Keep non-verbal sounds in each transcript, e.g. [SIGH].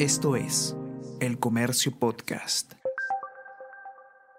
Esto es El Comercio Podcast.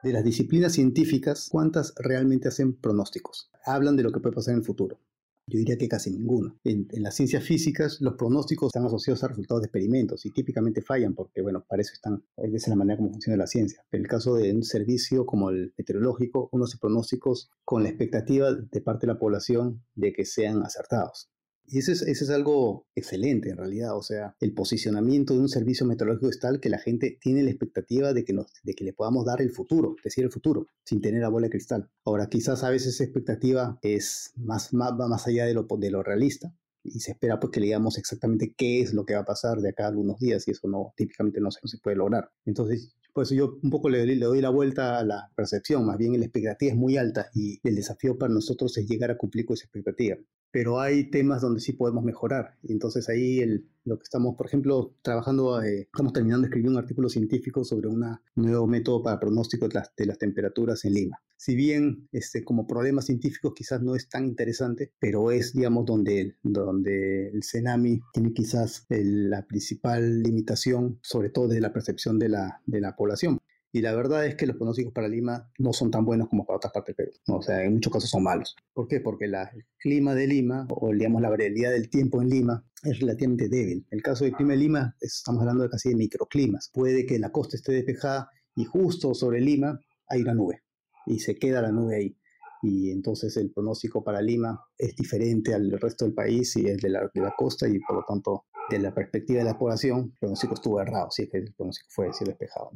De las disciplinas científicas, ¿cuántas realmente hacen pronósticos? Hablan de lo que puede pasar en el futuro. Yo diría que casi ninguna. En, las ciencias físicas, los pronósticos están asociados a resultados de experimentos y típicamente fallan porque, bueno, para eso están, esa es la manera como funciona la ciencia. En el caso de un servicio como el meteorológico, uno hace pronósticos con la expectativa de parte de la población de que sean acertados. Y eso es, eso algo excelente en realidad, o sea, el posicionamiento de un servicio meteorológico es tal que la gente tiene la expectativa de que, nos, de que le podamos dar el futuro, decir el futuro, sin tener la bola de cristal. Ahora, quizás a veces esa expectativa es más, más, va más allá de lo, de lo realista, y se espera pues que le digamos exactamente qué es lo que va a pasar de acá algunos días y eso no típicamente no se, puede lograr. Entonces, pues yo un poco le, le, doy la vuelta a la percepción, más bien la expectativa es muy alta y el desafío para nosotros es llegar a cumplir con esa expectativa pero hay temas donde sí podemos mejorar. Y entonces ahí el, lo que estamos, por ejemplo, trabajando, eh, estamos terminando de escribir un artículo científico sobre un nuevo método para pronóstico de las, de las, temperaturas en Lima. Si bien este, como problema científico quizás no es tan interesante, pero es, digamos, donde, donde el CENAMI tiene quizás la principal limitación, sobre todo desde la percepción de la, de la población. Y la verdad es que los pronósticos para Lima no son tan buenos como para otras partes del Perú. O sea, en muchos casos son malos. ¿Por qué? Porque la, el clima de Lima, o digamos la variabilidad del tiempo en Lima, es relativamente débil. El caso del clima de Lima, estamos hablando de casi de microclimas. Puede que la costa esté despejada y justo sobre Lima hay una nube. Y se queda la nube ahí. Y entonces el pronóstico para Lima es diferente al resto del país y es de la, costa y por lo tanto de la perspectiva de la población, el pronóstico estuvo errado, si que el pronóstico fue decir despejado.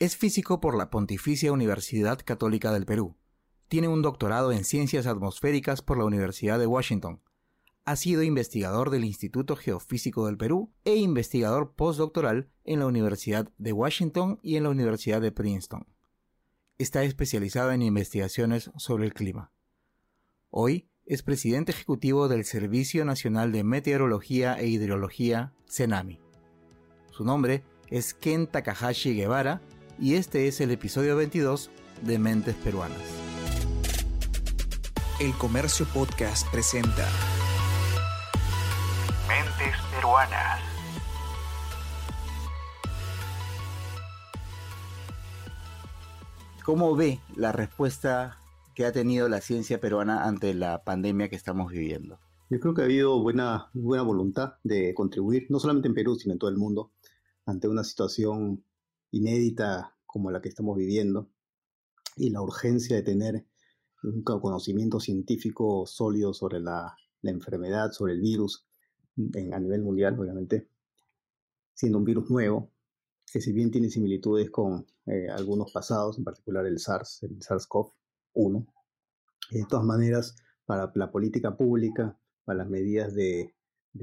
Es físico por la Pontificia Universidad Católica del Perú. Tiene un doctorado en Ciencias Atmosféricas por la Universidad de Washington. Ha sido investigador del Instituto Geofísico del Perú e investigador postdoctoral en la Universidad de Washington y en la Universidad de Princeton. Está especializado en investigaciones sobre el clima. Hoy es presidente ejecutivo del Servicio Nacional de Meteorología e Hidrología, CENAMI. Su nombre es Ken Takahashi Guevara y este es el episodio 22 de Mentes Peruanas. El Comercio Podcast presenta Mentes Peruanas. ¿Cómo ve la respuesta que ha tenido la ciencia peruana ante la pandemia que estamos viviendo? Yo creo que ha habido buena, buena voluntad de contribuir, no solamente en Perú, sino en todo el mundo, ante una situación inédita como la que estamos viviendo y la urgencia de tener un conocimiento científico sólido sobre la, enfermedad, sobre el virus en, a nivel mundial, obviamente, siendo un virus nuevo, que si bien tiene similitudes con eh, algunos pasados, en particular el SARS, el SARS-CoV-1, de todas maneras, para la política pública, para las medidas de,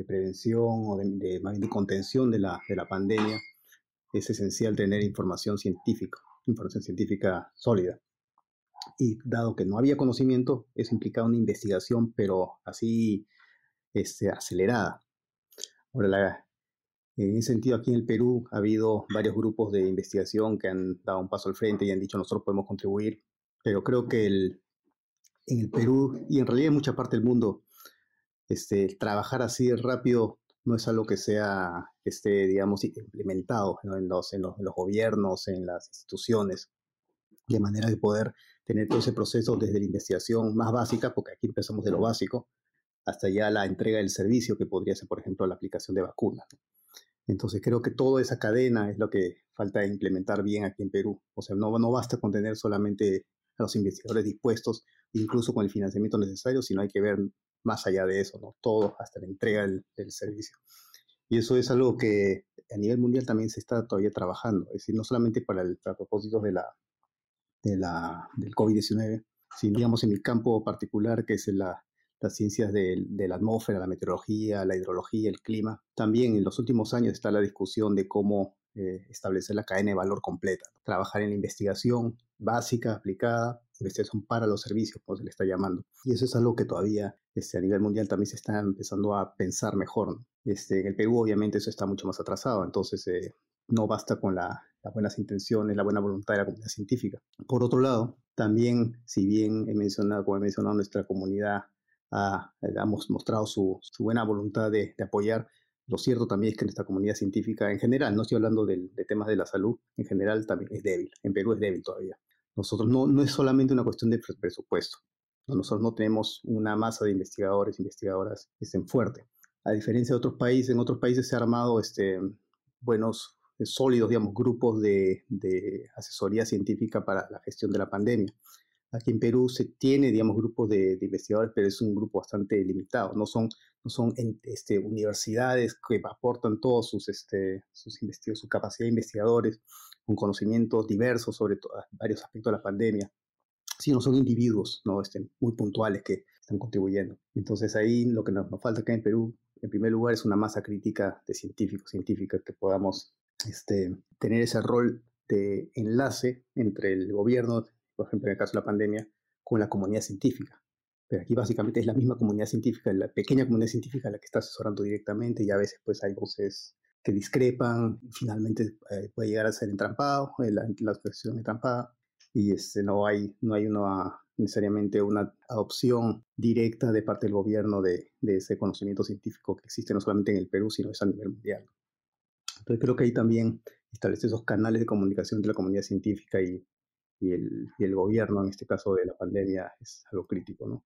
prevención o de, contención de la pandemia, es esencial tener información científica, información científica sólida. Y dado que no había conocimiento, eso implicaba una investigación, pero así este, acelerada. Ahora, en ese sentido, aquí en el Perú ha habido varios grupos de investigación que han dado un paso al frente y han dicho nosotros podemos contribuir, pero creo que el, en el Perú y en realidad en mucha parte del mundo, este, trabajar así rápido no es algo que sea, esté, digamos, implementado en, los, en, los, gobiernos, en las instituciones, de manera de poder tener todo ese proceso desde la investigación más básica, porque aquí empezamos de lo básico, hasta ya la entrega del servicio, que podría ser, por ejemplo, la aplicación de vacunas. Entonces creo que toda esa cadena es lo que falta implementar bien aquí en Perú. O sea, no, no basta con tener solamente a los investigadores dispuestos, incluso con el financiamiento necesario, sino hay que ver más allá de eso, ¿no? Todo hasta la entrega del, servicio. Y eso es algo que a nivel mundial también se está todavía trabajando, es decir, no solamente para, el, propósitos de la, de la, del COVID-19, sino digamos en mi campo particular, que es la, las ciencias de, de, la atmósfera, la meteorología, la hidrología, el clima. También en los últimos años está la discusión de cómo eh, establecer la cadena de valor completa, trabajar en la investigación básica, aplicada, investigación para los servicios, como se le está llamando. Y eso es algo que todavía este, a nivel mundial también se está empezando a pensar mejor. Este, en el Perú obviamente eso está mucho más atrasado, entonces eh, no basta con las buenas intenciones, la buena voluntad de la comunidad científica. Por otro lado, también, si bien he mencionado, como he mencionado, nuestra comunidad ha, mostrado su, buena voluntad de apoyar, Lo cierto también es que nuestra comunidad científica en general, no estoy hablando de, temas de la salud, en general también es débil. En Perú es débil todavía. Nosotros no, no es solamente una cuestión de presupuesto. Nosotros no tenemos una masa de investigadores, investigadoras que estén fuerte. A diferencia de otros países, en otros países se han armado este, buenos, sólidos, digamos, grupos de asesoría científica para la gestión de la pandemia. Aquí en Perú se tiene, digamos, grupos de, investigadores, pero es un grupo bastante limitado. No son, no son este, universidades que aportan todos sus, este, sus su capacidad de investigadores con conocimientos diversos sobre varios aspectos de la pandemia, sino son individuos ¿no? este, muy puntuales que están contribuyendo. Entonces ahí lo que nos, nos, falta acá en Perú, en primer lugar, es una masa crítica de científicos, científicas que podamos este, tener ese rol de enlace entre el gobierno, por ejemplo, en el caso de la pandemia, con la comunidad científica. Pero aquí básicamente es la misma comunidad científica, la pequeña comunidad científica la que está asesorando directamente y a veces pues hay voces que discrepan, finalmente eh, puede llegar a ser entrampado, eh, la, la expresión entrampada, y este, no hay, no hay una, necesariamente una adopción directa de parte del gobierno de, de, ese conocimiento científico que existe no solamente en el Perú, sino es a nivel mundial. Entonces creo que ahí también establecer esos canales de comunicación entre la comunidad científica y, y el, y el, gobierno, en este caso de la pandemia, es algo crítico. ¿no?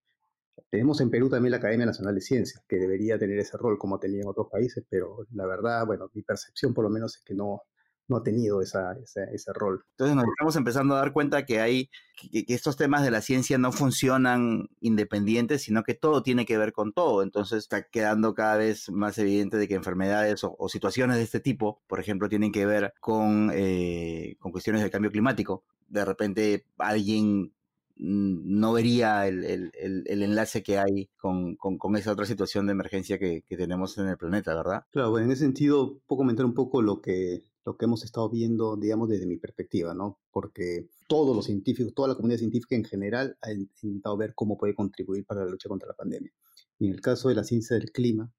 Tenemos en Perú también la Academia Nacional de Ciencias, que debería tener ese rol como tenía en otros países, pero la verdad, bueno, mi percepción por lo menos es que no, no ha tenido esa, ese rol. Entonces nos estamos empezando a dar cuenta que hay que, estos temas de la ciencia no funcionan independientes, sino que todo tiene que ver con todo. Entonces está quedando cada vez más evidente de que enfermedades o, situaciones de este tipo, por ejemplo, tienen que ver con, eh, con cuestiones del cambio climático. De repente alguien no vería el, el, el, enlace que hay con, con, con, esa otra situación de emergencia que, que, tenemos en el planeta, ¿verdad? Claro, bueno, en ese sentido, puedo comentar un poco lo que, lo que hemos estado viendo, digamos, desde mi perspectiva, ¿no? Porque todos los científicos, toda la comunidad científica en general ha intentado ver cómo puede contribuir para la lucha contra la pandemia. Y en el caso de la ciencia del clima,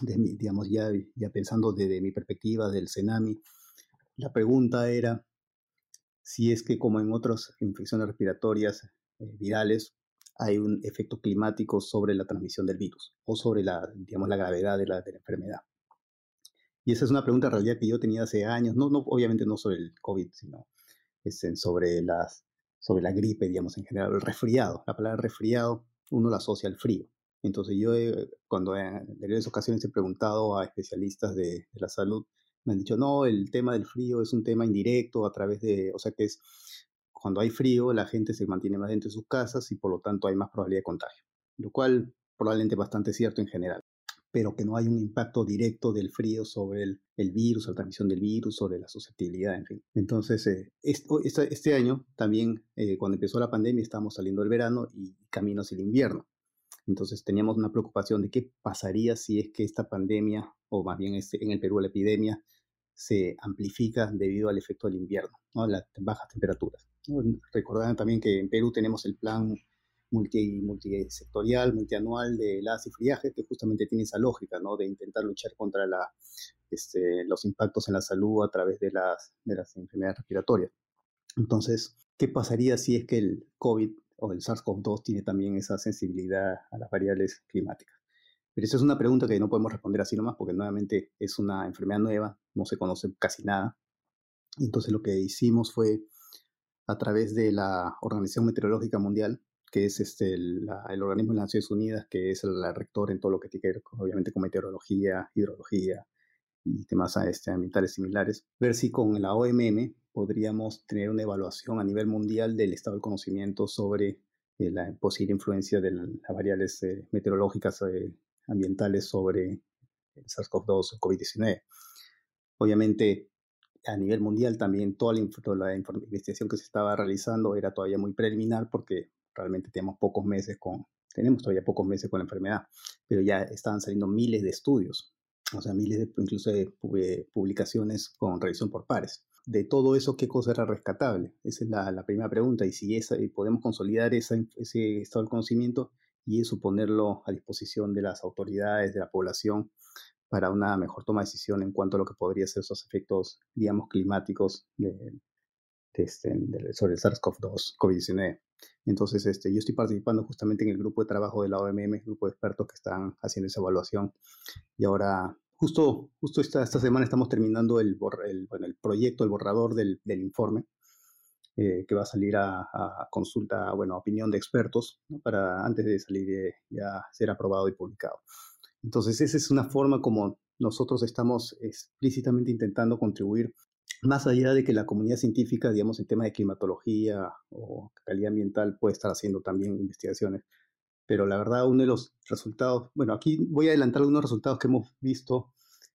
de digamos, ya, ya pensando desde mi perspectiva del CENAMI, la pregunta era si es que como en otras infecciones respiratorias eh, virales, hay un efecto climático sobre la transmisión del virus o sobre la, digamos, la gravedad de la, de la enfermedad. Y esa es una pregunta en realidad que yo tenía hace años, no, no obviamente no sobre el COVID, sino sobre, las, sobre la gripe, digamos, en general, el resfriado. La palabra resfriado uno la asocia al frío. Entonces yo cuando en varias ocasiones he preguntado a especialistas de, de, la salud, me han dicho, no, el tema del frío es un tema indirecto a través de, o sea que es, cuando hay frío la gente se mantiene más dentro de sus casas y por lo tanto hay más probabilidad de contagio, lo cual probablemente bastante cierto en general pero que no hay un impacto directo del frío sobre el, el virus, la transmisión del virus, sobre la susceptibilidad, en fin. Entonces, eh, este, este, año también, eh, cuando empezó la pandemia, estábamos saliendo del verano y camino hacia el invierno. Entonces teníamos una preocupación de qué pasaría si es que esta pandemia, o más bien este, en el Perú la epidemia, se amplifica debido al efecto del invierno, ¿no? las bajas temperaturas. ¿no? también que en Perú tenemos el plan multi, multisectorial, multianual de las y friaje, que justamente tiene esa lógica, ¿no? De intentar luchar contra este, los impactos en la salud a través de las, de enfermedades respiratorias. Entonces, ¿qué pasaría si es que el COVID o el SARS-CoV-2 tiene también esa sensibilidad a las variables climáticas? Pero esa es una pregunta que no podemos responder así nomás, porque nuevamente es una enfermedad nueva, no se conoce casi nada. Entonces lo que hicimos fue, a través de la Organización Meteorológica Mundial, que es este, el, organismo de las Naciones Unidas, que es el, rector en todo lo que tiene que ver, obviamente, con meteorología, hidrología y temas este, ambientales similares, ver si con la OMM podríamos tener una evaluación a nivel mundial del estado del conocimiento sobre eh, la posible influencia de las variables eh, meteorológicas eh, ambientales sobre el SARS-CoV-2 o COVID-19. Obviamente, a nivel mundial también toda la, toda la, investigación que se estaba realizando era todavía muy preliminar porque realmente tenemos pocos meses con, tenemos todavía pocos meses con la enfermedad, pero ya estaban saliendo miles de estudios, o sea, miles de, incluso de publicaciones con revisión por pares. De todo eso, ¿qué cosa era rescatable? Esa es la, primera pregunta. Y si esa, podemos consolidar ese estado del conocimiento y eso ponerlo a disposición de las autoridades, de la población, para una mejor toma de decisión en cuanto a lo que podría ser esos efectos, digamos, climáticos de, este, sobre el SARS-CoV-2, COVID-19. Entonces, este, yo estoy participando justamente en el grupo de trabajo de la OMM, el grupo de expertos que están haciendo esa evaluación. Y ahora, justo, justo esta, esta semana estamos terminando el, el, bueno, el proyecto, el borrador del, del informe, eh, que va a salir a, consulta, bueno, a opinión de expertos, para antes de salir eh, ya ser aprobado y publicado. Entonces, esa es una forma como nosotros estamos explícitamente intentando contribuir más allá de que la comunidad científica, digamos, en tema de climatología o calidad ambiental puede estar haciendo también investigaciones, pero la verdad uno de los resultados, bueno, aquí voy a adelantar algunos resultados que hemos visto,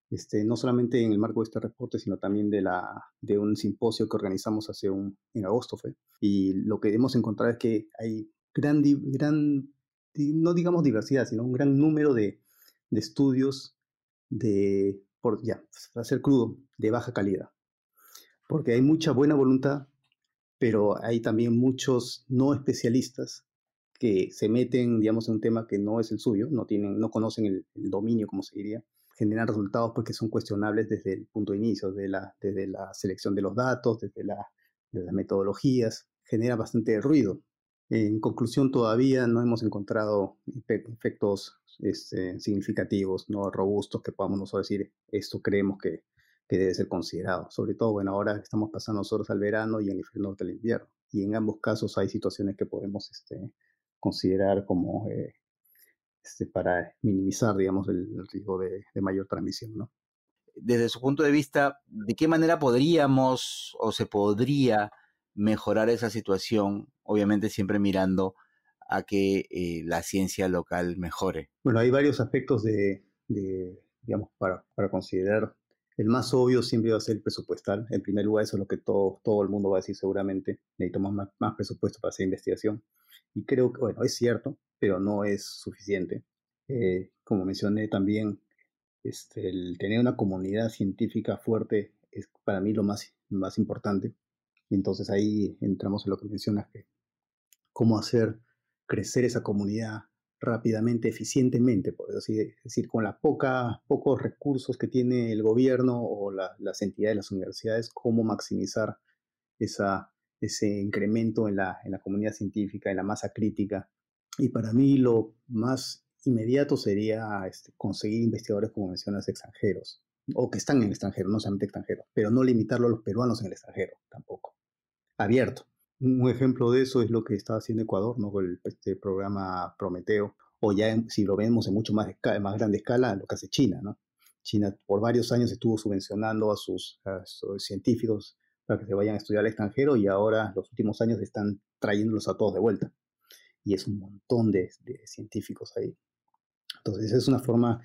este, no solamente en el marco de este reporte, sino también de, la, de un simposio que organizamos hace un, en agosto, fue, y lo que hemos encontrado es que hay gran, gran, no digamos diversidad, sino un gran número de, de estudios de, por, ya, para ser crudo, de baja calidad porque hay mucha buena voluntad, pero hay también muchos no especialistas que se meten, digamos, en un tema que no es el suyo, no, tienen, no conocen el, el dominio, como se diría, generan resultados porque son cuestionables desde el punto de inicio, desde la, desde la selección de los datos, desde, la, desde las metodologías, genera bastante ruido. En conclusión, todavía no hemos encontrado efectos este, significativos, no robustos, que podamos nosotros decir, esto creemos que que debe ser considerado. Sobre todo, bueno, ahora estamos pasando nosotros al verano y en el norte del invierno. Y en ambos casos hay situaciones que podemos este, considerar como eh, este, para minimizar, digamos, el, el riesgo de, de, mayor transmisión, ¿no? Desde su punto de vista, ¿de qué manera podríamos o se podría mejorar esa situación? Obviamente siempre mirando a que eh, la ciencia local mejore. Bueno, hay varios aspectos de, de digamos, para, para considerar el más obvio siempre va a ser el presupuestal. En primer lugar, eso es lo que todo, todo el mundo va a decir seguramente. Necesitamos más, más presupuesto para hacer investigación. Y creo que, bueno, es cierto, pero no es suficiente. Eh, como mencioné también, este, el tener una comunidad científica fuerte es para mí lo más, más importante. Y entonces ahí entramos en lo que mencionas, que cómo hacer crecer esa comunidad rápidamente, eficientemente, por decir, con los pocos recursos que tiene el gobierno o la, las entidades, las universidades, cómo maximizar ese incremento en la, en la comunidad científica, en la masa crítica. Y para mí lo más inmediato sería este, conseguir investigadores, como mencionas, extranjeros, o que están en el extranjero, no solamente extranjeros, pero no limitarlo a los peruanos en el extranjero tampoco. Abierto, un ejemplo de eso es lo que está haciendo Ecuador, ¿no? Con el, este programa Prometeo, o ya si lo vemos en mucho más, más grande escala, lo que hace China, ¿no? China por varios años estuvo subvencionando a sus, a sus, científicos para que se vayan a estudiar al extranjero y ahora los últimos años están trayéndolos a todos de vuelta. Y es un montón de, científicos ahí. Entonces es una forma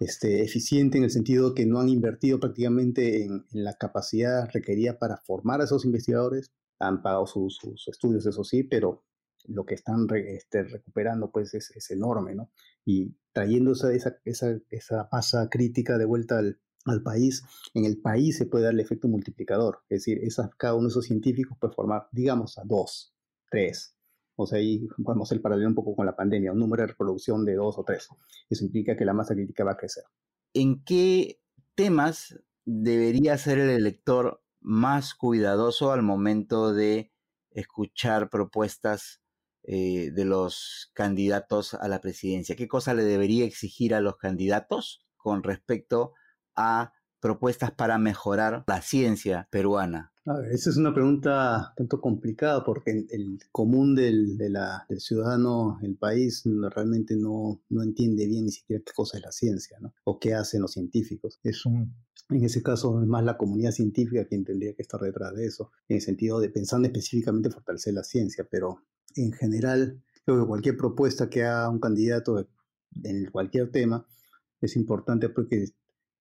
este, eficiente en el sentido que no han invertido prácticamente en, en la capacidad requerida para formar a esos investigadores, han pagado sus, estudios, eso sí, pero lo que están re, este, recuperando pues es, es, enorme, ¿no? Y trayendo esa, esa, esa, esa masa crítica de vuelta al, al, país, en el país se puede dar el efecto multiplicador, es decir, esa, cada uno de esos científicos puede formar, digamos, a dos, tres. O sea, ahí podemos el paralelo un poco con la pandemia, un número de reproducción de dos o tres. Eso implica que la masa crítica va a crecer. ¿En qué temas debería ser el elector más cuidadoso al momento de escuchar propuestas eh, de los candidatos a la presidencia? ¿Qué cosa le debería exigir a los candidatos con respecto a propuestas para mejorar la ciencia peruana? A ver, esa es una pregunta tanto complicada porque el común del, de la, del ciudadano, el país, realmente no, no entiende bien ni siquiera qué cosa es la ciencia, ¿no? O qué hacen los científicos. Es un, en ese caso es más la comunidad científica quien tendría que estar detrás de eso, en el sentido de pensando específicamente fortalecer la ciencia, pero en general creo que cualquier propuesta que haga un candidato en cualquier tema es importante porque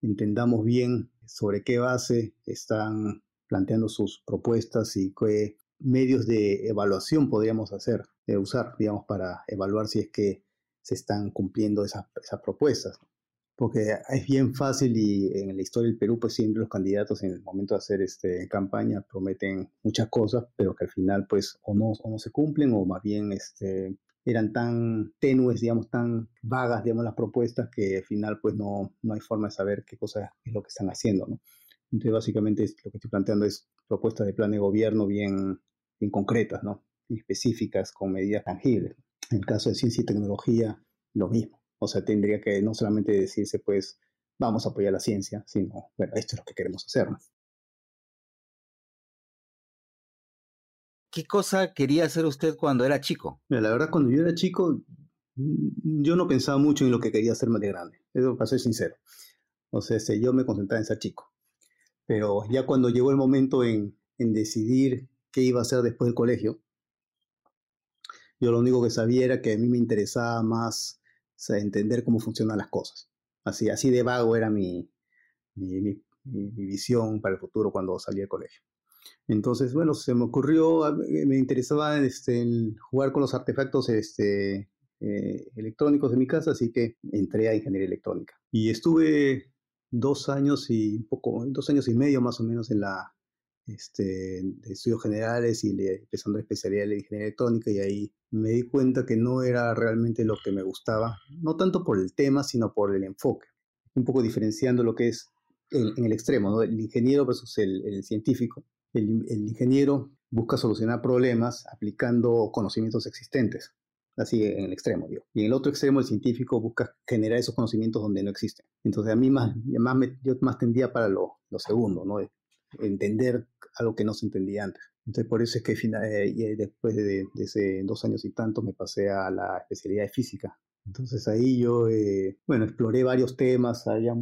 entendamos bien sobre qué base están planteando sus propuestas y qué medios de evaluación podríamos hacer, eh, usar, digamos, para evaluar si es que se están cumpliendo esas, esas propuestas. Porque es bien fácil y en la historia del Perú, pues siempre los candidatos en el momento de hacer este, campaña prometen muchas cosas, pero que al final, pues, o no, o no se cumplen, o más bien este, eran tan tenues, digamos, tan vagas, digamos, las propuestas, que al final, pues, no, no hay forma de saber qué cosa es lo que están haciendo, ¿no? Entonces, básicamente, lo que estoy planteando es propuestas de plan de gobierno bien, bien concretas, ¿no? específicas, con medidas tangibles. En el caso de ciencia y tecnología, lo mismo. O sea, tendría que no solamente decirse, pues, vamos a apoyar la ciencia, sino, bueno, esto es lo que queremos hacer. ¿Qué cosa quería hacer usted cuando era chico? Mira, la verdad, cuando yo era chico, mm, yo no pensaba mucho en lo que quería hacer más de grande. Eso para ser sincero. O sea, este, yo me concentraba en ser chico. Pero ya cuando llegó el momento en, en decidir qué iba a hacer después del colegio, yo lo único que sabía era que a mí me interesaba más entender cómo funcionan las cosas. Así, así de vago era mi, mi, mi, mi visión para el futuro cuando salí del colegio. Entonces, bueno, se me ocurrió, me interesaba este, jugar con los artefactos este, eh, electrónicos de mi casa, así que entré a ingeniería electrónica. Y estuve dos años y un poco, dos años y medio más o menos en la este, de estudios generales y empezando a especialidad en ingeniería electrónica y ahí me di cuenta que no era realmente lo que me gustaba, no tanto por el tema, sino por el enfoque. Un poco diferenciando lo que es en el extremo, el ingeniero versus el científico el, ingeniero busca solucionar problemas aplicando conocimientos existentes, así en el extremo, digo. Y en el otro extremo, el científico busca generar esos conocimientos donde no existen. Entonces, a mí más, más yo más tendía para lo, lo segundo, ¿no? Entender algo que no se entendía antes. Entonces, por eso es que eh, después de, de, dos años y tanto me pasé a la especialidad de física. Entonces ahí yo, eh, bueno, exploré varios temas, había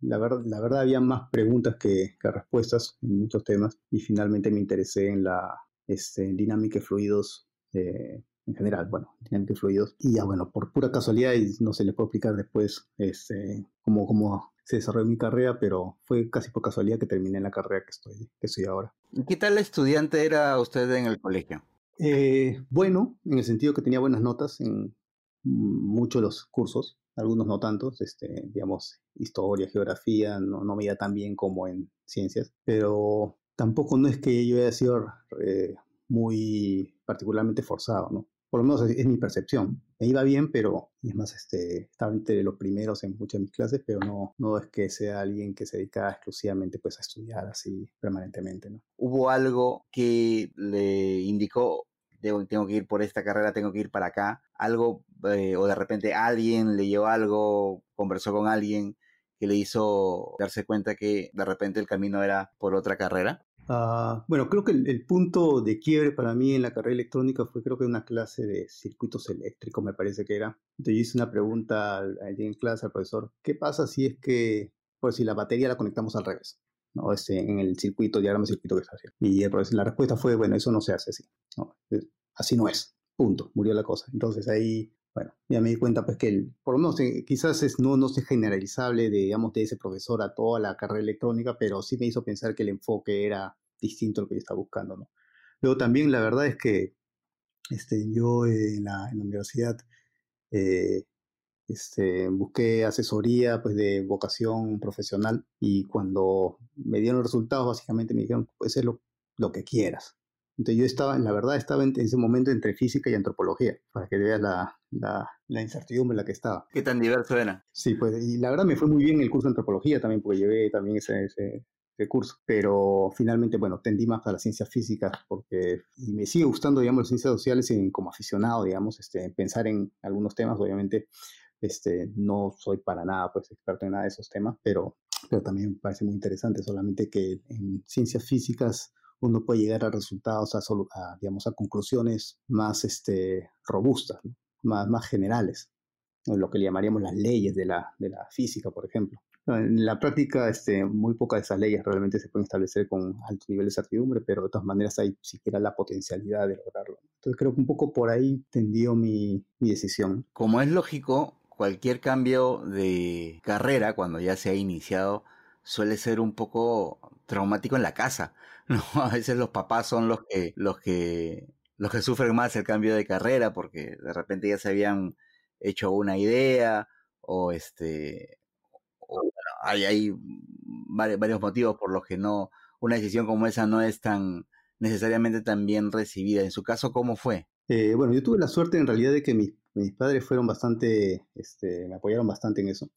la, la verdad había más preguntas que, respuestas en muchos temas y finalmente me interesé en la este, dinámica de fluidos eh, en general, bueno, dinámica de fluidos. Y ya bueno, por pura casualidad, y no se le puede explicar después este, cómo, cómo se desarrolló mi carrera, pero fue casi por casualidad que terminé la carrera que estoy, que estoy ahora. ¿Qué tal estudiante era usted en el colegio? Eh, bueno, en el sentido que tenía buenas notas en muchos de los cursos algunos no tantos, este, digamos, historia, geografía, no, no me iba tan bien como en ciencias, pero tampoco no es que yo haya sido eh, muy particularmente forzado, ¿no? Por lo menos es, mi percepción. Me iba bien, pero es más, este, estaba entre los primeros en muchas de mis clases, pero no, no es que sea alguien que se dedica exclusivamente pues, a estudiar así permanentemente, ¿no? ¿Hubo algo que le indicó tengo que ir por esta carrera, tengo que ir para acá, algo, eh, o de repente alguien le llevó algo, conversó con alguien que le hizo darse cuenta que de repente el camino era por otra carrera? Uh, bueno, creo que el, punto de quiebre para mí en la carrera electrónica fue creo que una clase de circuitos eléctricos, me parece que era. Entonces yo hice una pregunta en clase al profesor, ¿qué pasa si es que, pues si la batería la conectamos al revés? ¿no? Este, en el circuito, diagrama circuito que está haciendo. Y la respuesta fue, bueno, eso no se hace así. Así no es. Punto. Murió la cosa. Entonces ahí, bueno, ya me di cuenta pues que el, por lo menos eh, quizás es, no, no es generalizable de, digamos, de ese profesor a toda la carrera electrónica, pero sí me hizo pensar que el enfoque era distinto al que yo estaba buscando, ¿no? Luego también la verdad es que este, yo en, la, en la universidad eh, este, busqué asesoría pues, de vocación profesional y cuando me dieron los resultados básicamente me dijeron, pues es lo, lo que quieras. Entonces yo estaba, la verdad, estaba en ese momento entre física y antropología, para que veas la, la, la, incertidumbre en la que estaba. ¿Qué tan diverso era? Sí, pues, y la verdad me fue muy bien el curso de antropología también, porque llevé también ese, ese, curso, pero finalmente, bueno, tendí más a la ciencia física, porque, y me sigue gustando, digamos, las ciencias sociales en, como aficionado, digamos, este, pensar en algunos temas, obviamente, este, no soy para nada pues experto en nada de esos temas, pero, pero también me parece muy interesante, solamente que en ciencias físicas uno puede llegar a resultados, a, digamos, a conclusiones más este, robustas, más, generales, lo que llamaríamos las leyes de la, física, por ejemplo. En la práctica, este, muy pocas de esas leyes realmente se pueden establecer con alto nivel de certidumbre, pero de todas maneras hay siquiera la potencialidad de lograrlo. Entonces creo que un poco por ahí tendió mi decisión. Como es lógico, cualquier cambio de carrera, cuando ya se ha iniciado, suele ser un poco traumático en la casa. [LAUGHS] ¿no? A veces los papás son los que, los que, los que sufren más el cambio de carrera porque de repente ya se habían hecho una idea o este hay, hay varios motivos por los que no una decisión como esa no es tan necesariamente tan bien recibida. En su caso, ¿cómo fue? Eh, bueno, yo tuve la suerte en realidad de que mis, mis padres fueron bastante, este, me apoyaron bastante en eso.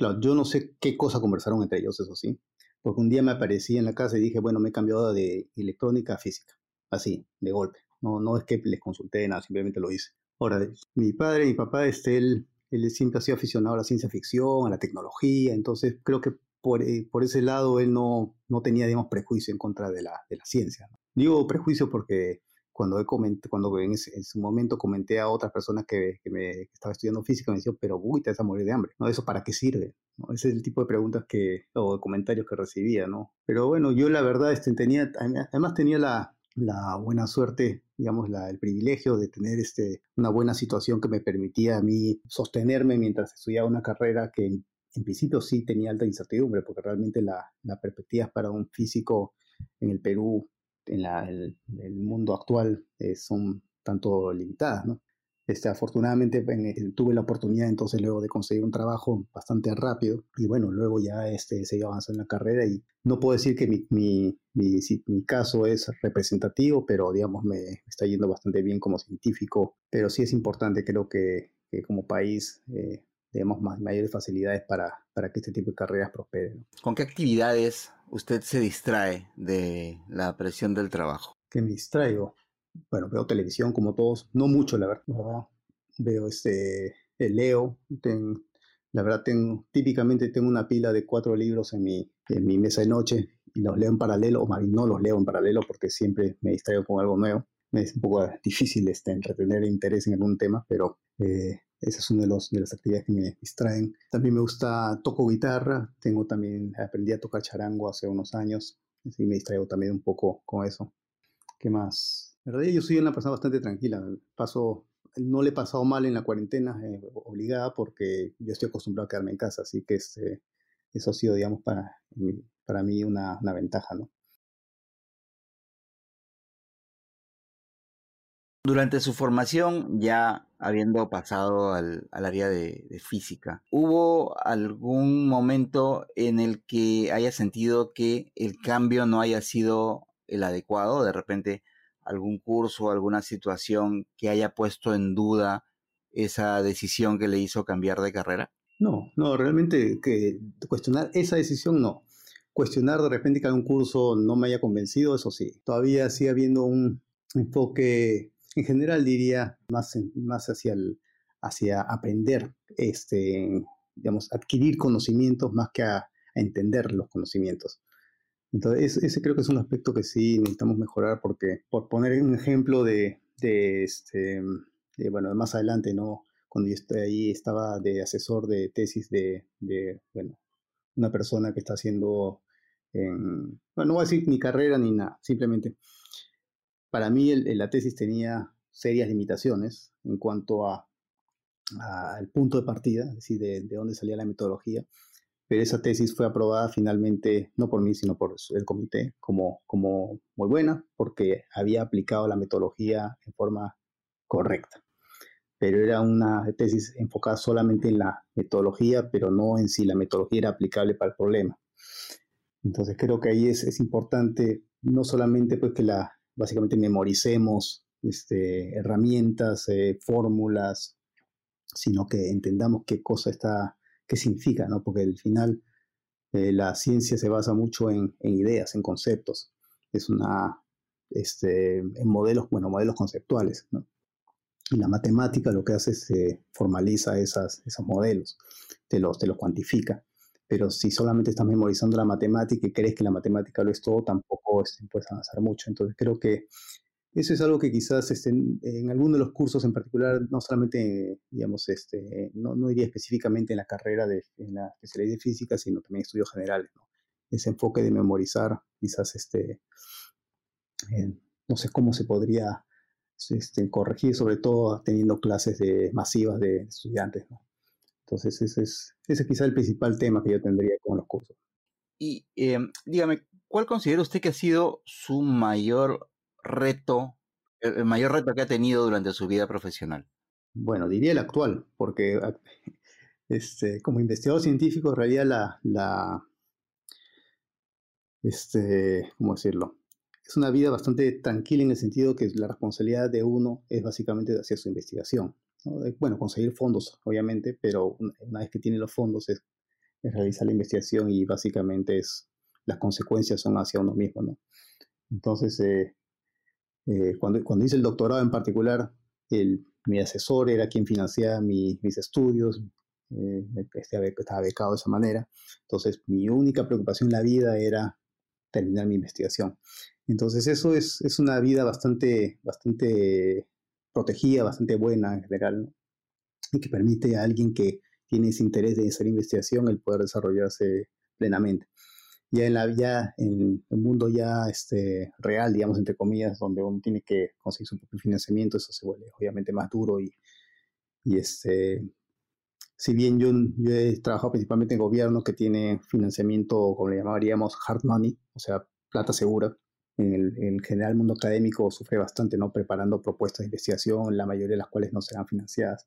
Claro, yo no sé qué cosa conversaron entre ellos, eso sí, porque un día me aparecí en la casa y dije, bueno, me he cambiado de electrónica a física, así, de golpe. No, no es que les consulté nada, simplemente lo hice. Ahora, mi padre, mi papá, este, él él siempre ha sido aficionado a la ciencia ficción, a la tecnología, entonces creo que por, eh, por ese lado él no, no tenía, digamos, prejuicio en contra de la, de la ciencia. Digo prejuicio porque cuando, he cuando en, su momento comenté a otras personas que, que me estaba estudiando física, me decían, pero uy, te vas a morir de hambre, ¿no? ¿Eso para qué sirve? ¿no? Ese es el tipo de preguntas que, o de comentarios que recibía, ¿no? Pero bueno, yo la verdad este, tenía, además tenía la, la buena suerte, digamos, la, el privilegio de tener este, una buena situación que me permitía a mí sostenerme mientras estudiaba una carrera que en, principio sí tenía alta incertidumbre, porque realmente las la perspectivas para un físico en el Perú en la, el, mundo actual eh, son tanto limitadas, ¿no? Este, afortunadamente tuve la oportunidad entonces luego de conseguir un trabajo bastante rápido y bueno, luego ya este, seguí avanzando en la carrera y no puedo decir que mi, mi, mi, caso es representativo, pero digamos me, está yendo bastante bien como científico, pero sí es importante creo que, que como país eh, demos más, mayores facilidades para, para que este tipo de carreras prosperen. ¿Con qué actividades usted se distrae de la presión del trabajo? Que me distraigo. Bueno, veo televisión como todos, no mucho, la verdad. Veo este, leo, la verdad, tengo, típicamente tengo una pila de cuatro libros en mi, en mi mesa de noche y los leo en paralelo, o más bien no los leo en paralelo porque siempre me distraigo con algo nuevo. Me es un poco difícil este, entretener interés en algún tema, pero eh, esa es una de, los, de las actividades que me distraen. También me gusta, toco guitarra, tengo también, aprendí a tocar charango hace unos años, así me distraigo también un poco con eso. ¿Qué más? En realidad yo soy una persona bastante tranquila, paso, no le he pasado mal en la cuarentena eh, obligada porque yo estoy acostumbrado a quedarme en casa, así que este, eso ha sido, digamos, para, para mí una, una ventaja, ¿no? Durante su formación, ya habiendo pasado al, área de, física, ¿hubo algún momento en el que haya sentido que el cambio no haya sido el adecuado? De repente, algún curso, alguna situación que haya puesto en duda esa decisión que le hizo cambiar de carrera? No, no, realmente que cuestionar esa decisión no. Cuestionar de repente que algún curso no me haya convencido, eso sí. Todavía sigue habiendo un enfoque en general diría más, más hacia, el, hacia aprender, este, digamos, adquirir conocimientos más que a, entender los conocimientos. Entonces, ese creo que es un aspecto que sí necesitamos mejorar porque, por poner un ejemplo de, de este, bueno, más adelante, ¿no? Cuando yo estoy ahí, estaba de asesor de tesis de, de bueno, una persona que está haciendo, en, bueno, no voy a decir ni carrera ni nada, simplemente para mí la tesis tenía serias limitaciones en cuanto a al punto de partida, es decir, de, dónde salía la metodología, pero esa tesis fue aprobada finalmente, no por mí, sino por el comité, como, como muy buena, porque había aplicado la metodología en forma correcta. Pero era una tesis enfocada solamente en la metodología, pero no en si la metodología era aplicable para el problema. Entonces creo que ahí es, es importante no solamente pues que la, básicamente memoricemos este, herramientas, eh, fórmulas, sino que entendamos qué cosa está, qué significa, ¿no? Porque al final eh, la ciencia se basa mucho en, ideas, en conceptos. Es una, este, en modelos, bueno, modelos conceptuales. Y la matemática lo que hace es eh, formaliza esas, esos modelos, te los, te los cuantifica pero si solamente estás memorizando la matemática y crees que la matemática lo es todo, tampoco puedes avanzar mucho. Entonces creo que eso es algo que quizás este, en alguno de los cursos en particular, no solamente, digamos, este, no, no iría específicamente en la carrera de en la especialidad de física, sino también estudios generales. Ese enfoque de memorizar, quizás, este, no sé cómo se podría este, corregir, sobre todo teniendo clases de, masivas de estudiantes. ¿no? Entonces, ese es, ese quizá el principal tema que yo tendría con los cursos. Y em, dígame, ¿cuál considera usted que ha sido su mayor reto, el mayor reto que ha tenido durante su vida profesional? Bueno, diría el actual, porque este, como investigador científico, en realidad la, la este, ¿cómo decirlo? Es una vida bastante tranquila en el sentido que la responsabilidad de uno es básicamente hacer su investigación. Bueno, conseguir fondos, obviamente, pero una vez que tiene los fondos es, realizar la investigación y básicamente es las consecuencias son hacia uno mismo, ¿no? Entonces, eh, eh, cuando, cuando hice el doctorado en particular, el, mi asesor era quien financiaba mis estudios, eh, estaba becado de esa manera. Entonces, mi única preocupación en la vida era terminar mi investigación. Entonces, eso es, es una vida bastante, bastante protegida, bastante buena en general, y que permite a alguien que tiene ese interés de hacer investigación el poder desarrollarse plenamente. Ya en, la, ya en el mundo ya este, real, digamos, entre comillas, donde uno tiene que conseguir su propio financiamiento, eso se vuelve obviamente más duro y, y este, si bien yo, yo he trabajado principalmente en gobierno que tiene financiamiento, como le llamaríamos, hard money, o sea, plata segura, en el, en el, general mundo académico sufre bastante, ¿no? Preparando propuestas de investigación, la mayoría de las cuales no serán financiadas.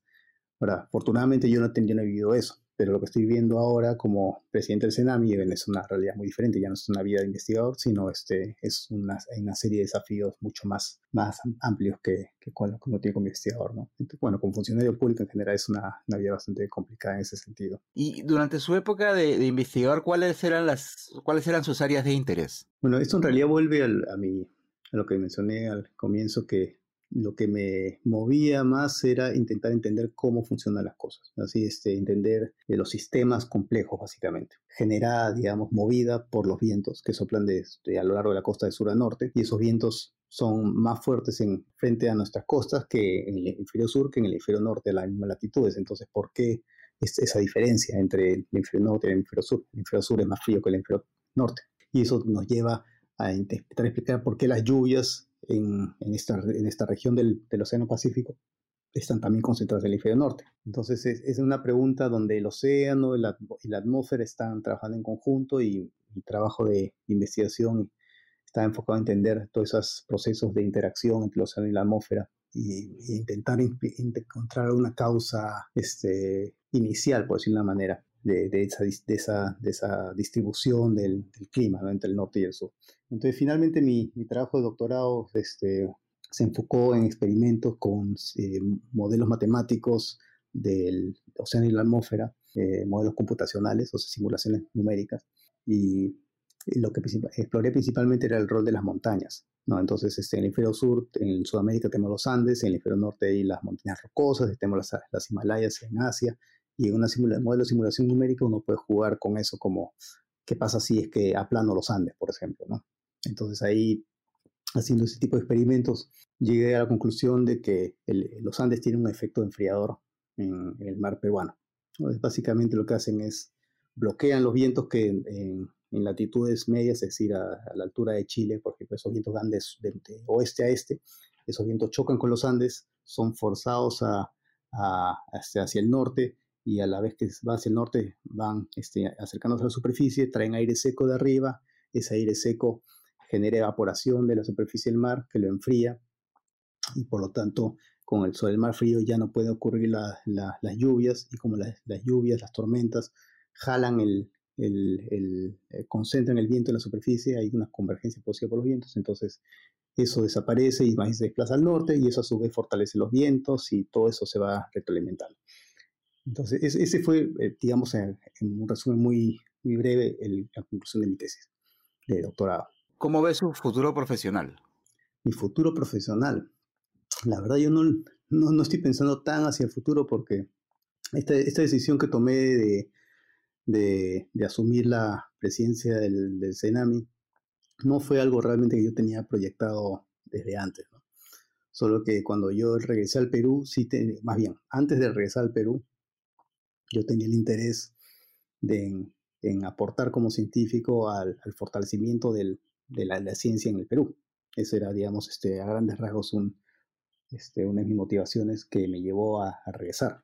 Ahora, afortunadamente yo no he vivido eso pero lo que estoy viendo ahora como presidente del Senami es una realidad muy diferente, ya no es una vida de investigador, sino este, es una, una serie de desafíos mucho más, más amplios que, que cuando uno tiene como investigador. ¿no? bueno, como funcionario público en general es una, una, vida bastante complicada en ese sentido. Y durante su época de, de investigador, ¿cuáles eran, las, ¿cuáles eran sus áreas de interés? Bueno, esto en realidad vuelve al, a, mi, a lo que mencioné al comienzo, que lo que me movía más era intentar entender cómo funcionan las cosas, así este, entender eh, los sistemas complejos básicamente, generada, digamos, movida por los vientos que soplan de, a lo largo de la costa de sur a norte y esos vientos son más fuertes en frente a nuestras costas que en el hemisferio sur que en el hemisferio norte a las mismas latitudes. Entonces, ¿por qué es esa diferencia entre el hemisferio norte y el hemisferio sur? El hemisferio sur es más frío que el hemisferio norte. Y eso nos lleva a intentar explicar por qué las lluvias en, esta, en esta región del, Océano Pacífico están también concentradas en el hemisferio norte. Entonces es, una pregunta donde el océano y la, atmósfera están trabajando en conjunto y mi trabajo de investigación está enfocado a entender todos esos procesos de interacción entre el océano y la atmósfera y, intentar encontrar una causa este, inicial, por decirlo de una manera, de, esa, de, esa, de esa distribución del, clima entre el norte y el sur. Entonces, finalmente mi, mi trabajo de doctorado este, se enfocó en experimentos con eh, modelos matemáticos del océano y la atmósfera, eh, modelos computacionales, o sea, simulaciones numéricas, y, lo que exploré principalmente era el rol de las montañas. ¿no? Entonces, este, en el hemisferio sur, en Sudamérica tenemos los Andes, en el hemisferio norte hay las montañas rocosas, tenemos las, las Himalayas en Asia, y en un modelo de simulación numérica uno puede jugar con eso como qué pasa si es que aplano los Andes, por ejemplo, ¿no? Entonces ahí, haciendo ese tipo de experimentos, llegué a la conclusión de que los Andes tienen un efecto enfriador en, el mar peruano. Entonces, básicamente lo que hacen es bloquean los vientos que en, latitudes medias, es decir, a, la altura de Chile, porque esos vientos van de, oeste a este, esos vientos chocan con los Andes, son forzados a, hacia el norte y a la vez que van hacia el norte van este, acercándose a la superficie, traen aire seco de arriba, ese aire seco genera evaporación de la superficie del mar que lo enfría y por lo tanto con el sol del mar frío ya no pueden ocurrir las lluvias y como las, lluvias, las tormentas jalan el, el, eh, concentran el viento en la superficie, hay una convergencia posible por los vientos, entonces eso desaparece y se desplaza al norte y eso a su vez fortalece los vientos y todo eso se va retroalimentando. Entonces, ese fue, eh, digamos, en, un resumen muy, muy breve, la conclusión de mi tesis de doctorado. ¿Cómo ve su futuro profesional? Mi futuro profesional. La verdad, yo no, no, estoy pensando tan hacia el futuro porque esta, esta decisión que tomé de, de, de, asumir la presidencia del, del CENAMI no fue algo realmente que yo tenía proyectado desde antes. Solo que cuando yo regresé al Perú, sí, más bien, antes de regresar al Perú, yo tenía el interés de, en, aportar como científico al, fortalecimiento de, la, ciencia en el Perú. Eso era, digamos, este, a grandes rasgos un, este, una de mis motivaciones que me llevó a, regresar.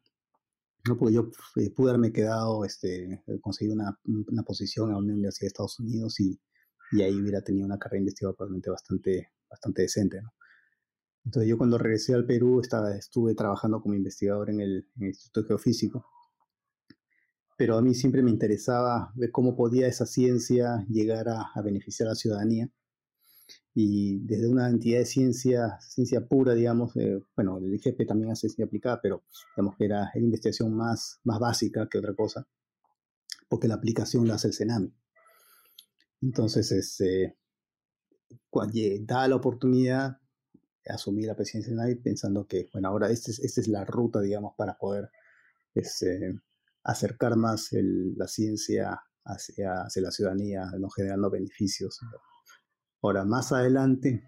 No, porque yo eh, pude haberme quedado, este, conseguir una, una, posición en una universidad de Estados Unidos y, y, ahí hubiera tenido una carrera investigadora probablemente bastante, bastante decente. ¿no? Entonces yo cuando regresé al Perú estaba, estuve trabajando como investigador en el, en el Instituto Geofísico pero a mí siempre me interesaba ver cómo podía esa ciencia llegar a, beneficiar a la ciudadanía. Y desde una entidad de ciencia, ciencia pura, digamos, eh, bueno, el IGP también hace ciencia aplicada, pero digamos que era, era investigación más, más básica que otra cosa, porque la aplicación la hace el CENAMI. Entonces, este, cuando da la oportunidad, asumí la presidencia de Navi pensando que, bueno, ahora esta es, esta es la ruta, digamos, para poder este, acercar más la ciencia hacia, hacia, la ciudadanía, ¿no? generando beneficios. Ahora, más adelante,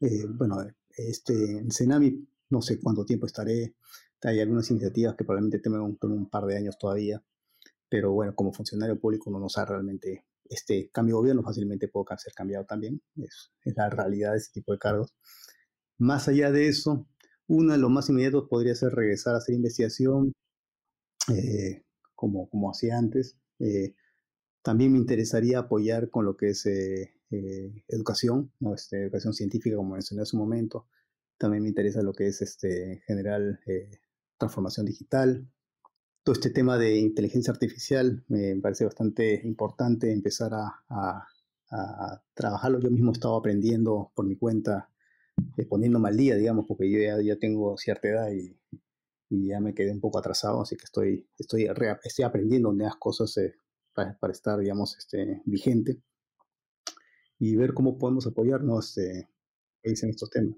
eh, bueno, este, en Senami no sé cuánto tiempo estaré, hay algunas iniciativas que probablemente tengan un, un par de años todavía, pero bueno, como funcionario público uno no sabe realmente, este cambio de gobierno fácilmente puede ser cambiado también, es, es la realidad de ese tipo de cargos. Más allá de eso, uno de los más inmediatos podría ser regresar a hacer investigación, eh, como, como hacía antes. Eh, también me interesaría apoyar con lo que es eh, educación, ¿no? este, educación científica, como mencioné hace un momento. También me interesa lo que es este, en general transformación digital. Todo este tema de inteligencia artificial me parece bastante importante empezar a, a, a trabajarlo. Yo mismo he estado aprendiendo por mi cuenta, poniéndome al día, digamos, porque yo ya, ya tengo cierta edad y, y ya me quedé un poco atrasado, así que estoy, estoy, estoy aprendiendo nuevas cosas eh, para, estar, digamos, este, vigente y ver cómo podemos apoyarnos eh, en estos temas.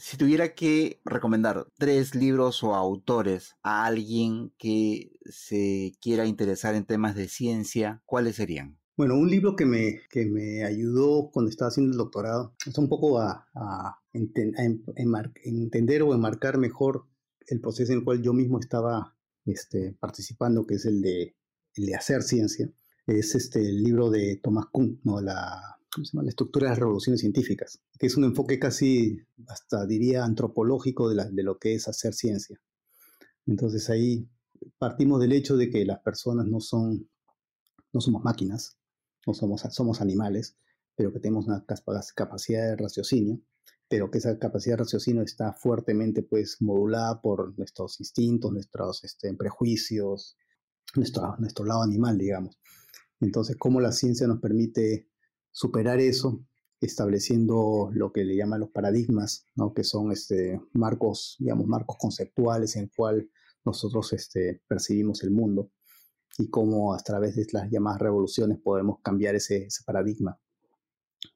Si tuviera que recomendar tres libros o autores a alguien que se quiera interesar en temas de ciencia, ¿cuáles serían? Bueno, un libro que me, que me ayudó cuando estaba haciendo el doctorado es un poco a, a, entender o enmarcar mejor el proceso en el cual yo mismo estaba este, participando, que es el de, el de hacer ciencia. Es este, el libro de Thomas Kuhn, ¿no? la, ¿cómo se llama? la estructura de las revoluciones científicas, que es un enfoque casi, hasta diría, antropológico de, la, de lo que es hacer ciencia. Entonces ahí partimos del hecho de que las personas no son, no somos máquinas, somos, somos animales, pero que tenemos una capacidad de raciocinio, pero que esa capacidad de raciocinio está fuertemente pues modulada por nuestros instintos, nuestros este, prejuicios, nuestro, nuestro lado animal, digamos. Entonces, ¿cómo la ciencia nos permite superar eso, estableciendo lo que le llaman los paradigmas, ¿no? que son este, marcos, digamos, marcos conceptuales en el cual nosotros este, percibimos el mundo? Y cómo a través de las llamadas revoluciones podemos cambiar ese, ese paradigma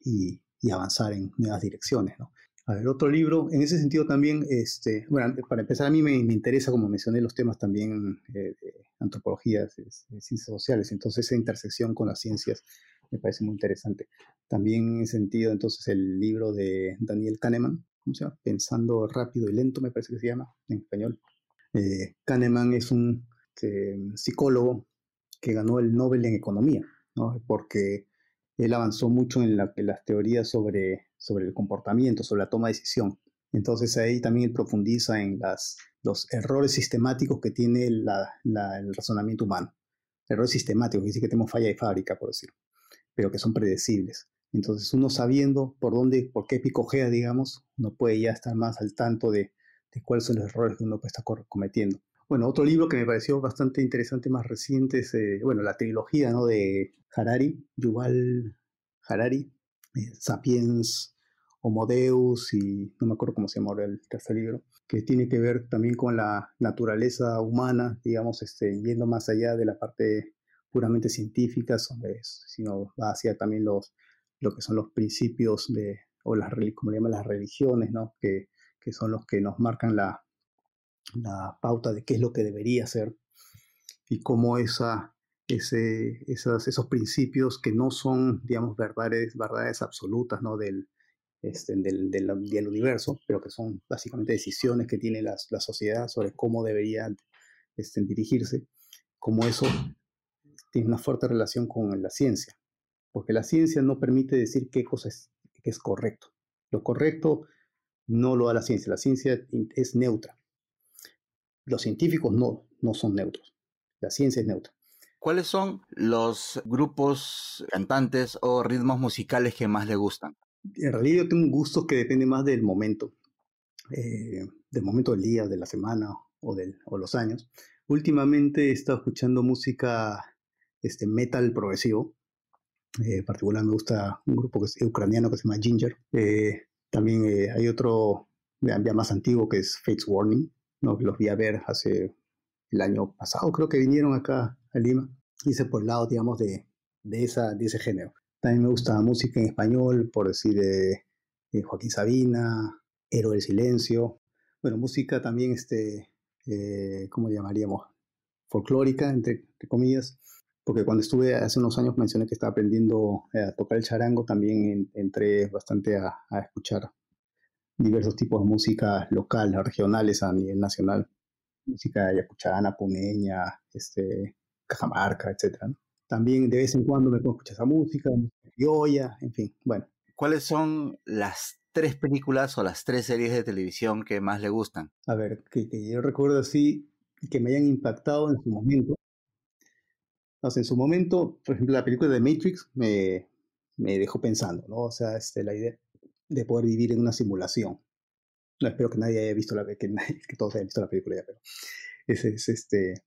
y, y, avanzar en nuevas direcciones. ¿no? A ver, otro libro, en ese sentido también, este, bueno, para empezar a mí me, me interesa, como mencioné, los temas también eh, de antropología, de, de ciencias sociales, entonces esa intersección con las ciencias me parece muy interesante. También en ese sentido, entonces, el libro de Daniel Kahneman, ¿cómo se llama? Pensando rápido y lento, me parece que se llama en español. Eh, Kahneman es un este, psicólogo que ganó el Nobel en Economía, ¿no? porque él avanzó mucho en, la, las teorías sobre, el comportamiento, sobre la toma de decisión. Entonces ahí también él profundiza en las, los errores sistemáticos que tiene el razonamiento humano. Errores sistemáticos, que dice que tenemos falla de fábrica, por decir, pero que son predecibles. Entonces uno sabiendo por dónde, por qué picojea, digamos, uno puede ya estar más al tanto de, de cuáles son los errores que uno estar cometiendo. Bueno, otro libro que me pareció bastante interesante, más reciente, es, eh, bueno, la trilogía ¿no? de Harari, Yuval Harari, eh, Sapiens, Homo Deus y no me acuerdo cómo se llama el tercer libro, que tiene que ver también con la naturaleza humana, digamos, este, yendo más allá de la parte puramente científica, sino va hacia también los, lo que son los principios de, o las, como le llaman las religiones, ¿no? que, que son los que nos marcan la, la pauta de qué es lo que debería ser y cómo esa, ese, esas, esos principios que no son, digamos, verdades, verdades absolutas ¿no? del, este, del, del, universo, pero que son básicamente decisiones que tiene la, la sociedad sobre cómo debería este, dirigirse, como eso tiene una fuerte relación con la ciencia, porque la ciencia no permite decir qué cosa es, qué es correcto. Lo correcto no lo da la ciencia, la ciencia es neutra los científicos no, no son neutros. La ciencia es neutra. ¿Cuáles son los grupos cantantes o ritmos musicales que más le gustan? En realidad yo tengo un gusto que depende más del momento, eh, del momento del día, de la semana o, del, o los años. Últimamente he estado escuchando música este, metal progresivo. Eh, en particular me gusta un grupo que es ucraniano que se llama Ginger. Eh, también eh, hay otro ya más antiguo que es Fates Warning. ¿No? Los vi a ver hace el año pasado, creo que vinieron acá a Lima. Hice por el lado, digamos, de, de, esa, de ese género. También me gusta música en español, por decir eh, eh, Joaquín Sabina, Héroe del Silencio. Bueno, música también, este, eh, ¿cómo llamaríamos? Folclórica, entre, comillas. Porque cuando estuve hace unos años mencioné que estaba aprendiendo a tocar el charango, también entré bastante a, a escuchar diversos tipos de música local, regionales a nivel nacional. Música yacuchana, puneña, este, cajamarca, etc. También de vez en cuando me puedo escuchar esa música, criolla, en fin, bueno. ¿Cuáles son las tres películas o las tres series de televisión que más le gustan? A ver, que, yo recuerdo así, que me hayan impactado en su momento. O sea, en su momento, por ejemplo, la película de Matrix me, me dejó pensando, ¿no? O sea, este, la idea de poder vivir en una simulación. No espero que nadie haya visto la que, que todos hayan visto la película ya, pero ese es este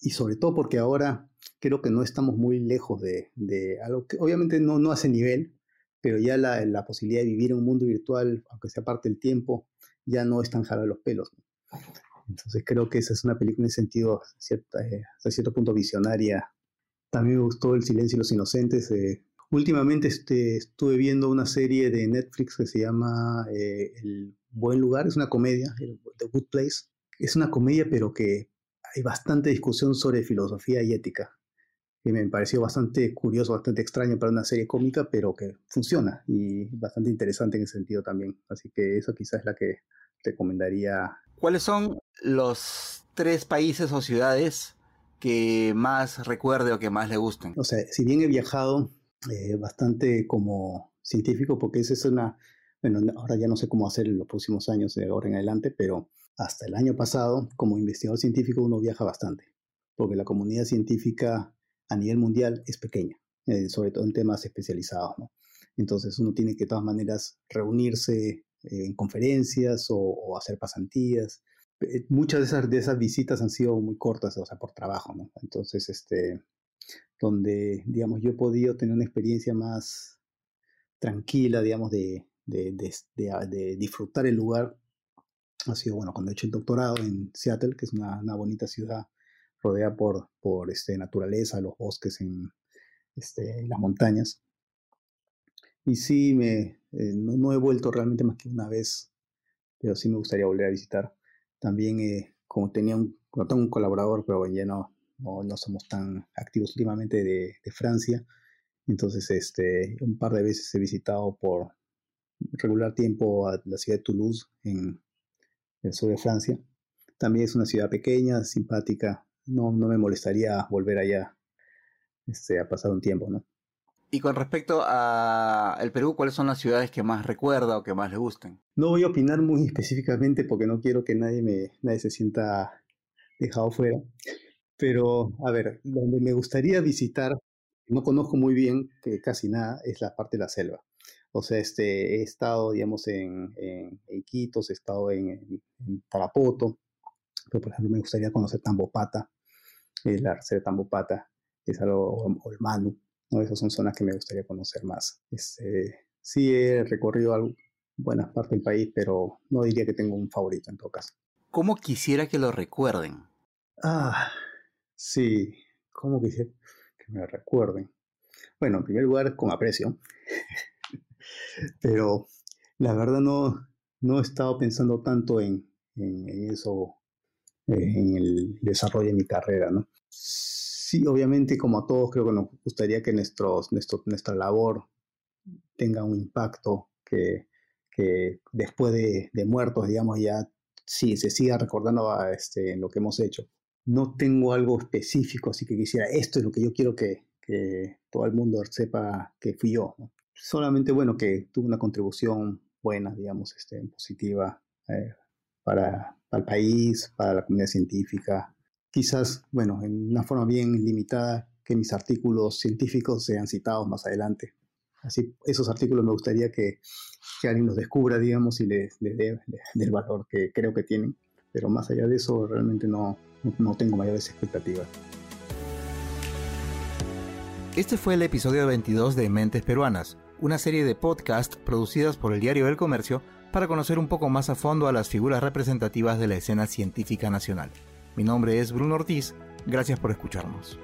y sobre todo porque ahora creo que no estamos muy lejos de, de algo que obviamente no, no hace nivel, pero ya la, la, posibilidad de vivir en un mundo virtual, aunque sea parte del tiempo, ya no es tan jala los pelos. Entonces creo que esa es una película en sentido, cierta, eh, hasta cierto punto visionaria. También me gustó El silencio y los inocentes. Eh, últimamente este, estuve viendo una serie de Netflix que se llama eh, El Buen Lugar, es una comedia, The Good Place. Es una comedia pero que hay bastante discusión sobre filosofía y ética, que me pareció bastante curioso, bastante extraño para una serie cómica, pero que funciona y bastante interesante en ese sentido también. Así que eso quizás es la que recomendaría. ¿Cuáles son los tres países o ciudades que más recuerde o que más le gusten? O sea, si bien he viajado eh, bastante como científico, porque esa es una, bueno, ahora ya no sé cómo hacer en los próximos años, de ahora en adelante, pero hasta el año pasado, como investigador científico, uno viaja bastante, porque la comunidad científica a nivel mundial es pequeña, eh, sobre todo en temas especializados. ¿no? Entonces uno tiene que de todas maneras reunirse en conferencias o, hacer pasantías. Eh, muchas de esas, de esas visitas han sido muy cortas, o sea, por trabajo. ¿no? Entonces, este, donde, digamos, yo he podido tener una experiencia más tranquila, digamos, de, de, de disfrutar el lugar ha sido, bueno, cuando he hecho el doctorado en Seattle, que es una, bonita ciudad rodeada por, por este, naturaleza, los bosques en este, las montañas. Y sí, me, eh, no, he vuelto realmente más que una vez, pero sí me gustaría volver a visitar. También, eh, como tenía un, tengo un colaborador, pero ya no, no, somos tan activos últimamente de, de, Francia, entonces este, un par de veces he visitado por regular tiempo a la ciudad de Toulouse en, el sur de Francia. También es una ciudad pequeña, simpática. No, no me molestaría volver allá este, a pasar un tiempo, ¿no? Y con respecto a el Perú, ¿cuáles son las ciudades que más recuerda o que más le gusten? No voy a opinar muy [LAUGHS] específicamente porque no quiero que nadie, me, nadie se sienta dejado fuera. Pero, a ver, donde me gustaría visitar, no conozco muy bien, que casi nada, es la parte de la selva. O sea, este, he estado, digamos, en, en, Iquitos, he estado en, Tarapoto, pero por ejemplo me gustaría conocer Tambopata, eh, la reserva de Tambopata, es algo, o el Manu, ¿no? Esas son zonas que me gustaría conocer más. Este, sí he recorrido buenas partes del país, pero no diría que tengo un favorito en todo caso. ¿Cómo quisiera que lo recuerden? Ah, sí, ¿cómo quisiera que me recuerden? Bueno, en primer lugar, con aprecio. [LAUGHS] Pero la verdad no, no he estado pensando tanto en, eso, eh, en el desarrollo de mi carrera, ¿no? Sí, obviamente, como a todos, creo que nos gustaría que nuestros, nuestro, nuestra labor tenga un impacto, que, que después de, de, muertos, digamos, ya sí, se siga recordando a, este, en lo que hemos hecho. No tengo algo específico, así que quisiera, esto es lo que yo quiero que, que todo el mundo sepa que fui yo. solamente, bueno, que tuvo una contribución buena, digamos, este, positiva eh, para, el país, para la comunidad científica. Quizás, bueno, en una forma bien limitada, que mis artículos científicos sean citados más adelante. Así, esos artículos me gustaría que, que alguien los descubra, digamos, y les, dé el valor que creo que tienen. Pero más allá de eso, realmente no, no tengo mayores expectativas. Este fue el episodio 22 de Mentes Peruanas una serie de podcasts producidas por el Diario del Comercio para conocer un poco más a fondo a las figuras representativas de la escena científica nacional. Mi nombre es Bruno Ortiz, gracias por escucharnos.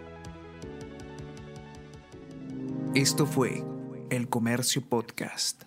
Esto fue El Comercio Podcast.